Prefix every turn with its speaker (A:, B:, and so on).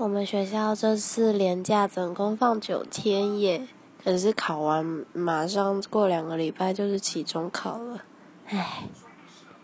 A: 我们学校这次连假总共放九天耶可是考完马上过两个礼拜就是期中考了。唉。